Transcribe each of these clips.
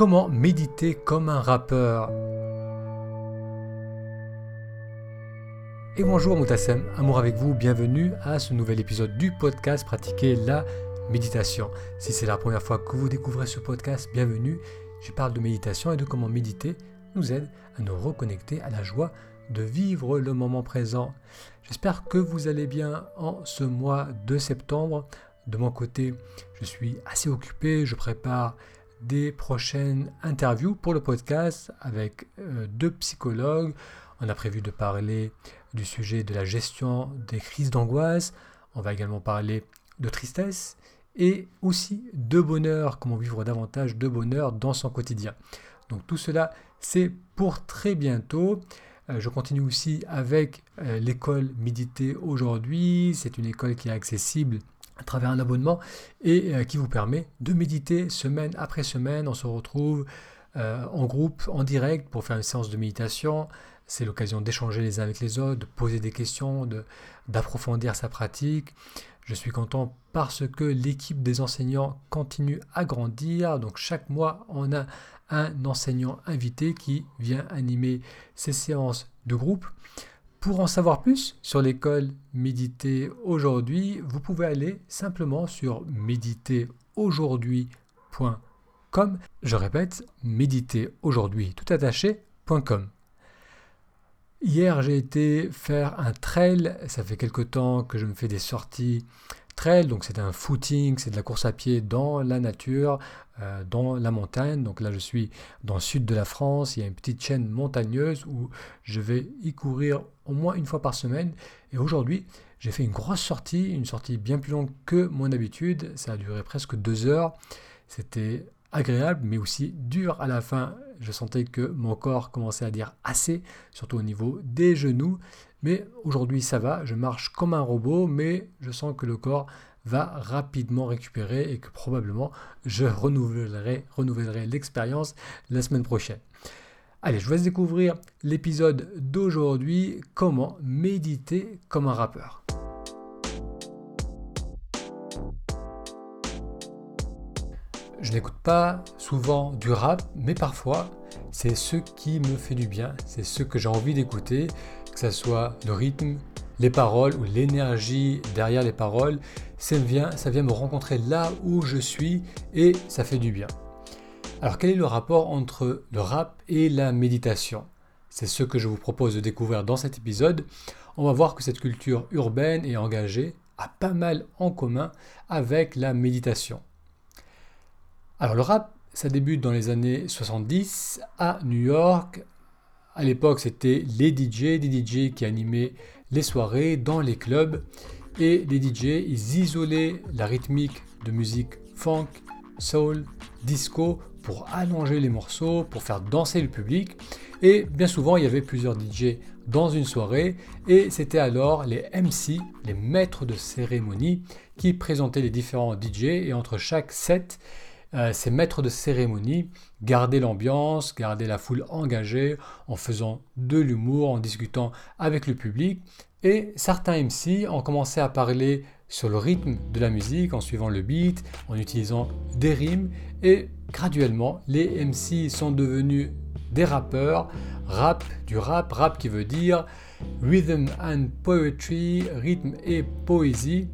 Comment méditer comme un rappeur Et bonjour Moutassem, amour avec vous, bienvenue à ce nouvel épisode du podcast Pratiquer la méditation. Si c'est la première fois que vous découvrez ce podcast, bienvenue. Je parle de méditation et de comment méditer nous aide à nous reconnecter à la joie de vivre le moment présent. J'espère que vous allez bien en ce mois de septembre. De mon côté, je suis assez occupé, je prépare des prochaines interviews pour le podcast avec euh, deux psychologues. On a prévu de parler du sujet de la gestion des crises d'angoisse. On va également parler de tristesse et aussi de bonheur, comment vivre davantage de bonheur dans son quotidien. Donc tout cela, c'est pour très bientôt. Euh, je continue aussi avec euh, l'école Méditer aujourd'hui. C'est une école qui est accessible à travers un abonnement et euh, qui vous permet de méditer semaine après semaine. On se retrouve en groupe, en direct pour faire une séance de méditation. C'est l'occasion d'échanger les uns avec les autres, de poser des questions, d'approfondir sa pratique. Je suis content parce que l'équipe des enseignants continue à grandir. Donc chaque mois, on a un enseignant invité qui vient animer ces séances de groupe. Pour en savoir plus sur l'école Méditer aujourd'hui, vous pouvez aller simplement sur méditeraujourd'hui.com. Je répète, méditeraujourd'hui tout attaché.com. Hier, j'ai été faire un trail. Ça fait quelque temps que je me fais des sorties Donc, c'est un footing, c'est de la course à pied dans la nature, euh, dans la montagne. Donc là, je suis dans le sud de la France. Il y a une petite chaîne montagneuse où je vais y courir au moins une fois par semaine. Et aujourd'hui, j'ai fait une grosse sortie, une sortie bien plus longue que mon habitude. Ça a duré presque deux heures. C'était agréable, mais aussi dur à la fin je sentais que mon corps commençait à dire assez, surtout au niveau des genoux. Mais aujourd'hui ça va, je marche comme un robot, mais je sens que le corps va rapidement récupérer et que probablement je renouvellerai, l'expérience la semaine prochaine. Allez, je vous laisse découvrir l'épisode d'aujourd'hui, comment méditer comme un rappeur. Je n'écoute pas souvent du rap, mais parfois c'est ce qui me fait du bien, c'est ce que j'ai envie d'écouter, que ce soit le rythme, les paroles ou l'énergie derrière les paroles, ça vient, ça vient me rencontrer là où je suis et ça fait du bien. Alors quel est le rapport entre le rap et la méditation? C'est ce que je vous propose de découvrir dans cet épisode. On va voir que cette culture urbaine et engagée a pas mal en commun avec la méditation. Alors le rap, ça débute dans les années 70 à New York. À l'époque, c'était les DJ, des DJ qui animaient les soirées dans les clubs. Et les DJ, ils isolaient la rythmique de musique funk, soul, disco pour allonger les morceaux, pour faire danser le public. Et bien souvent, il y avait plusieurs DJ dans une soirée. Et c'était alors les MC, les maîtres de cérémonie, qui présentaient les différents DJ. Et entre chaque set, euh, ces maîtres de cérémonie garder l'ambiance, garder la foule engagée en faisant de l'humour, en discutant avec le public. Et certains MC ont commencé à parler sur le rythme de la musique en suivant le beat, en utilisant des rimes. Et graduellement, les MC sont devenus des rappeurs. Rap, du rap, rap qui veut dire rhythm and poetry, rythme et poésie.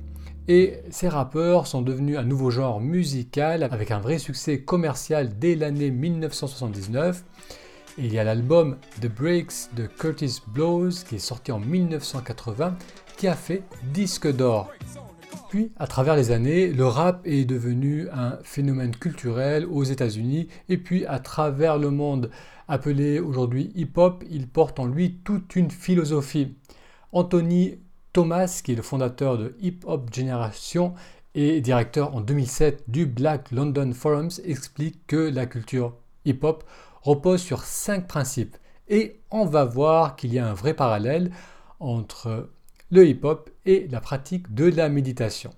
Et ces rappeurs sont devenus un nouveau genre musical avec un vrai succès commercial dès l'année 1979. il y a l'album The Breaks de Curtis Blows qui est sorti en 1980 qui a fait disque d'or. Puis, à travers les années, le rap est devenu un phénomène culturel aux États-Unis et puis à travers le monde appelé aujourd'hui hip-hop, il porte en lui toute une philosophie. Anthony Thomas, qui est le fondateur de Hip Hop Generation et directeur en 2007 du Black London Forums, explique que la culture hip-hop repose sur cinq principes. Et on va voir qu'il y a un vrai parallèle entre le hip-hop et la pratique de la méditation.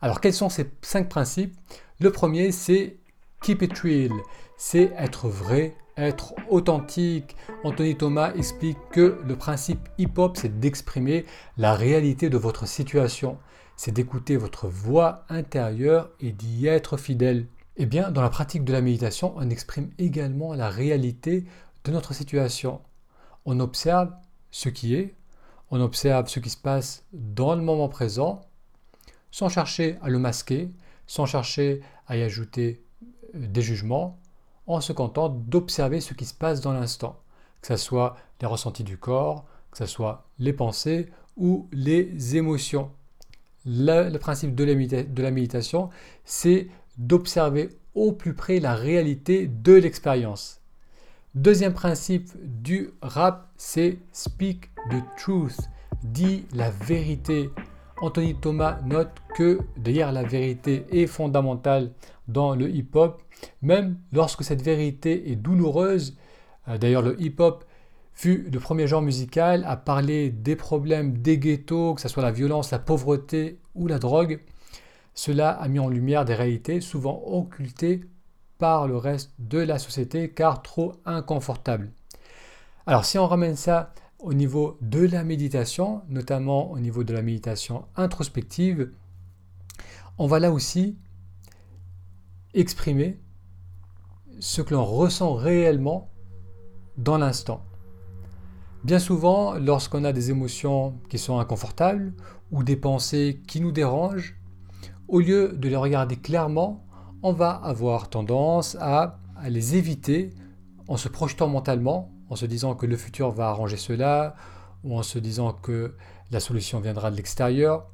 Alors quels sont ces cinq principes? Le premier, c'est keep it real, c'est être vrai, être authentique. Anthony Thomas explique que le principe hip-hop, c'est d'exprimer la réalité de votre situation. C'est d'écouter votre voix intérieure et d'y être fidèle. Eh bien, dans la pratique de la méditation, on exprime également la réalité de notre situation. On observe ce qui est, on observe ce qui se passe dans le moment présent, sans chercher à le masquer, sans chercher à y ajouter euh, des jugements, en se contentant d'observer ce qui se passe dans l'instant, que ce soit les ressentis du corps, que ce soit les pensées ou les émotions. Le, principe de la méditation, c'est d'observer au plus près la réalité de l'expérience. Deuxième principe du rap, c'est speak the truth, dit la vérité. Anthony Thomas note que d'ailleurs la vérité est fondamentale dans le hip-hop, même lorsque cette vérité est douloureuse. Euh, d'ailleurs le hip-hop fut le premier genre musical à parler des problèmes des ghettos, que ce soit la violence, la pauvreté ou la drogue. Cela a mis en lumière des réalités souvent occultées par le reste de la société car trop inconfortables. Alors si on ramène ça au niveau de la méditation, notamment au niveau de la méditation introspective, on va là aussi exprimer ce que l'on ressent réellement dans l'instant. Bien souvent, lorsqu'on a des émotions qui sont inconfortables ou des pensées qui nous dérangent, au lieu de les regarder clairement, on va avoir tendance à, les éviter en se projetant mentalement, en se disant que le futur va arranger cela, ou en se disant que la solution viendra de l'extérieur.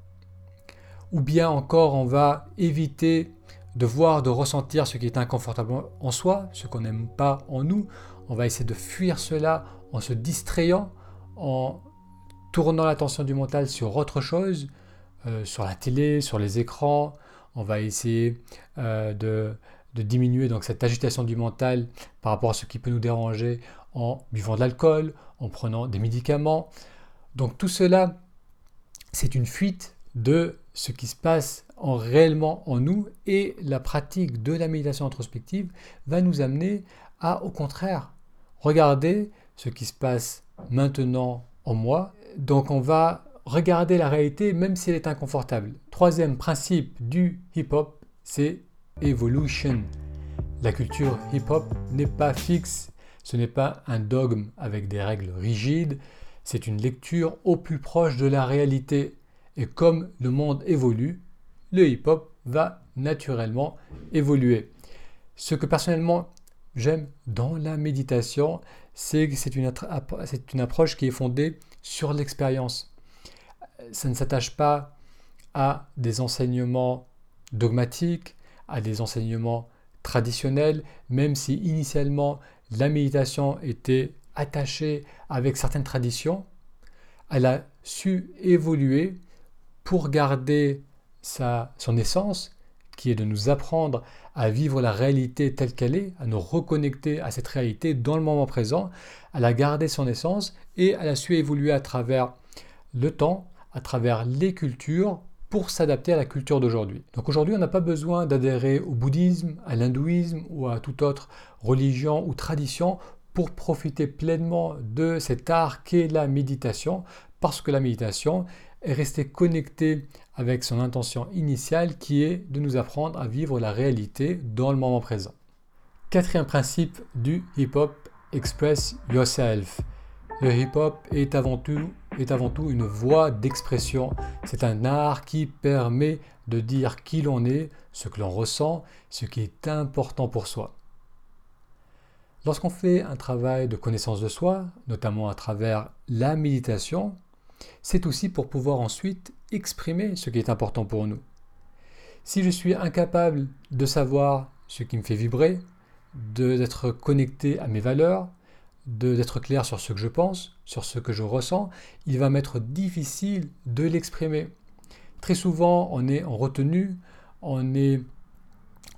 Ou bien encore, on va éviter de voir, de ressentir ce qui est inconfortable en soi, ce qu'on n'aime pas en nous. On va essayer de fuir cela en se distrayant, en tournant l'attention du mental sur autre chose, euh, sur la télé, sur les écrans. On va essayer euh, de, diminuer donc cette agitation du mental par rapport à ce qui peut nous déranger en buvant de l'alcool, en prenant des médicaments. Donc tout cela, c'est une fuite de ce qui se passe en réellement en nous et la pratique de la méditation introspective va nous amener à au contraire regarder ce qui se passe maintenant en moi. Donc on va Regardez la réalité même si elle est inconfortable. Troisième principe du hip-hop, c'est evolution. La culture hip-hop n'est pas fixe, ce n'est pas un dogme avec des règles rigides, c'est une lecture au plus proche de la réalité. Et comme le monde évolue, le hip-hop va naturellement évoluer. Ce que personnellement j'aime dans la méditation, c'est que c'est une, une approche qui est fondée sur l'expérience ça ne s'attache pas à des enseignements dogmatiques, à des enseignements traditionnels, même si initialement la méditation était attachée avec certaines traditions, elle a su évoluer pour garder sa, son essence, qui est de nous apprendre à vivre la réalité telle qu'elle est, à nous reconnecter à cette réalité dans le moment présent. Elle a gardé son essence et elle a su évoluer à travers le temps, à travers les cultures pour s'adapter à la culture d'aujourd'hui. Donc aujourd'hui, on n'a pas besoin d'adhérer au bouddhisme, à l'hindouisme ou à toute autre religion ou tradition pour profiter pleinement de cet art qu'est la méditation, parce que la méditation est restée connectée avec son intention initiale qui est de nous apprendre à vivre la réalité dans le moment présent. Quatrième principe du hip-hop, express yourself. Le hip-hop est avant tout est avant tout une voie d'expression. C'est un art qui permet de dire qui l'on est, ce que l'on ressent, ce qui est important pour soi. Lorsqu'on fait un travail de connaissance de soi, notamment à travers la méditation, c'est aussi pour pouvoir ensuite exprimer ce qui est important pour nous. Si je suis incapable de savoir ce qui me fait vibrer, d'être connecté à mes valeurs, d'être clair sur ce que je pense, sur ce que je ressens, il va m'être difficile de l'exprimer. Très souvent, on est en retenue, on est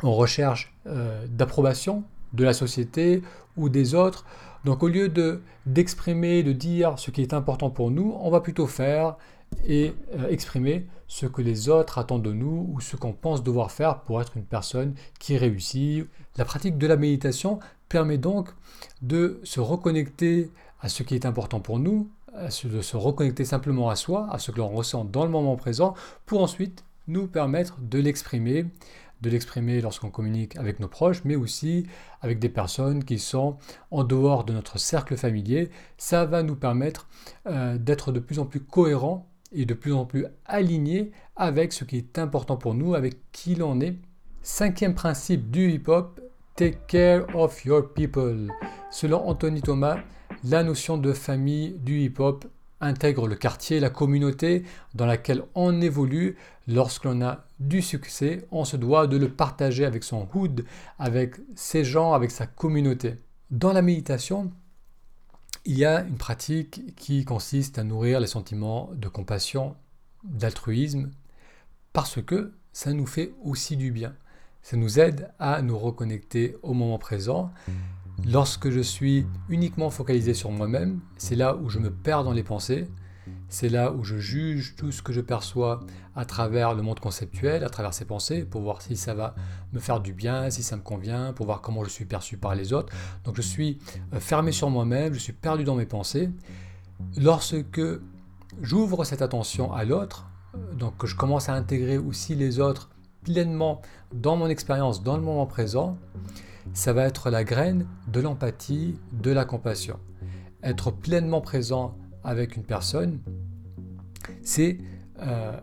en recherche euh, d'approbation de la société ou des autres. Donc au lieu de d'exprimer, de dire ce qui est important pour nous, on va plutôt faire et euh, exprimer ce que les autres attendent de nous ou ce qu'on pense devoir faire pour être une personne qui réussit. La pratique de la méditation permet donc de se reconnecter à ce qui est important pour nous, de se reconnecter simplement à soi, à ce que l'on ressent dans le moment présent, pour ensuite nous permettre de l'exprimer de l'exprimer lorsqu'on communique avec nos proches, mais aussi avec des personnes qui sont en dehors de notre cercle familier. Ça va nous permettre euh, d'être de plus en plus cohérents et de plus en plus alignés avec ce qui est important pour nous, avec qui l'on est. Cinquième principe du hip-hop, take care of your people. Selon Anthony Thomas, la notion de famille du hip-hop intègre le quartier, la communauté dans laquelle on évolue. Lorsqu'on a du succès, on se doit de le partager avec son hood, avec ses gens, avec sa communauté. Dans la méditation, il y a une pratique qui consiste à nourrir les sentiments de compassion, d'altruisme, parce que ça nous fait aussi du bien. Ça nous aide à nous reconnecter au moment présent Lorsque je suis uniquement focalisé sur moi-même, c'est là où je me perds dans les pensées, c'est là où je juge tout ce que je perçois à travers le monde conceptuel, à travers ces pensées, pour voir si ça va me faire du bien, si ça me convient, pour voir comment je suis perçu par les autres. Donc je suis euh, fermé sur moi-même, je suis perdu dans mes pensées. Lorsque j'ouvre cette attention à l'autre, donc que je commence à intégrer aussi les autres pleinement dans mon expérience, dans le moment présent, ça va être la graine de l'empathie, de la compassion. Être pleinement présent avec une personne, c'est euh,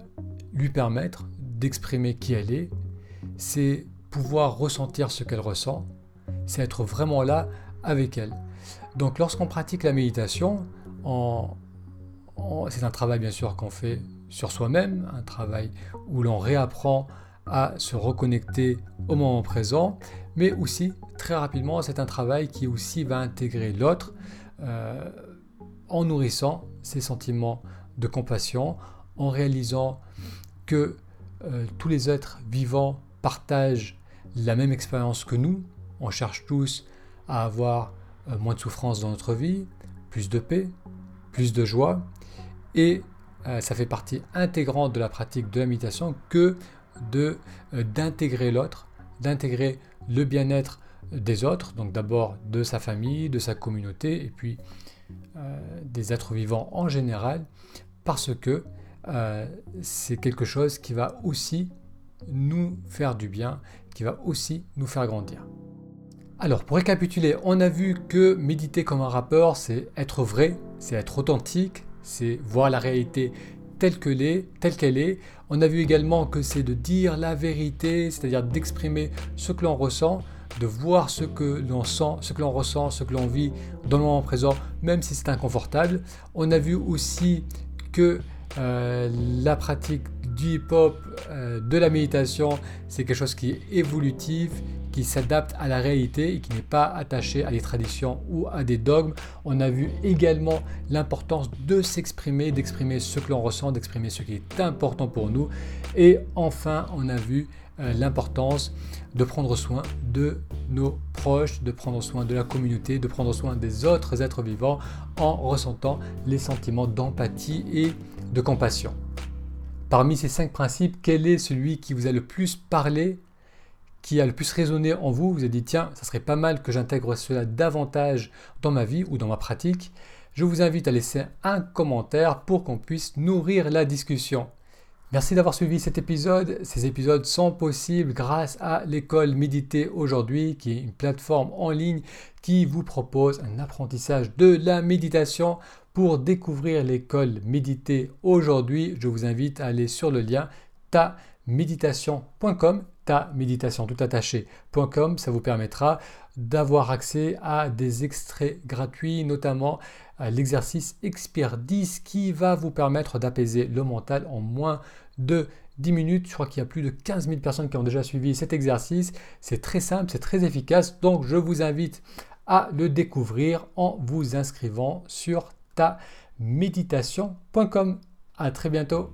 lui permettre d'exprimer qui elle est, c'est pouvoir ressentir ce qu'elle ressent, c'est être vraiment là avec elle. Donc lorsqu'on pratique la méditation, c'est un travail bien sûr qu'on fait sur soi-même, un travail où l'on réapprend à se reconnecter au moment présent, mais aussi très rapidement, c'est un travail qui aussi va intégrer l'autre euh, en nourrissant ses sentiments de compassion, en réalisant que euh, tous les êtres vivants partagent la même expérience que nous. On cherche tous à avoir euh, moins de souffrance dans notre vie, plus de paix, plus de joie, et ça fait partie intégrante de la pratique de la méditation que d'intégrer l'autre, d'intégrer le bien-être des autres, donc d'abord de sa famille, de sa communauté, et puis euh, des êtres vivants en général, parce que euh, c'est quelque chose qui va aussi nous faire du bien, qui va aussi nous faire grandir. Alors pour récapituler, on a vu que méditer comme un rappeur, c'est être vrai, c'est être authentique, c'est voir la réalité telle qu'elle est, telle qu'elle est. On a vu également que c'est de dire la vérité, c'est-à-dire d'exprimer ce que l'on ressent, de voir ce que l'on sent, ce que l'on ressent, ce que l'on vit dans le moment présent, même si c'est inconfortable. On a vu aussi que euh, la pratique du hip-hop, euh, de la méditation, c'est quelque chose qui est évolutif, qui s'adapte à la réalité et qui n'est pas attaché à des traditions ou à des dogmes. On a vu également l'importance de s'exprimer, d'exprimer ce que l'on ressent, d'exprimer ce qui est important pour nous. Et enfin, on a vu euh, l'importance de prendre soin de nos proches, de prendre soin de la communauté, de prendre soin des autres êtres vivants en ressentant les sentiments d'empathie et de compassion. Parmi ces cinq principes, quel est celui qui vous a le plus parlé, qui a le plus résonné en vous Vous avez dit, tiens, ça serait pas mal que j'intègre cela davantage dans ma vie ou dans ma pratique. Je vous invite à laisser un commentaire pour qu'on puisse nourrir la discussion. Merci d'avoir suivi cet épisode. Ces épisodes sont possibles grâce à l'école Méditer aujourd'hui, qui est une plateforme en ligne qui vous propose un apprentissage de la méditation. Pour découvrir l'école Méditer aujourd'hui, je vous invite à aller sur le lien taméditation.com, ta méditation tout. Ça vous permettra d'avoir accès à des extraits gratuits, notamment l'exercice Expert 10 qui va vous permettre d'apaiser le mental en moins de 10 minutes. Je crois qu'il y a plus de 15 000 personnes qui ont déjà suivi cet exercice. C'est très simple, c'est très efficace. Donc je vous invite à le découvrir en vous inscrivant sur ta méditation.com. À très bientôt.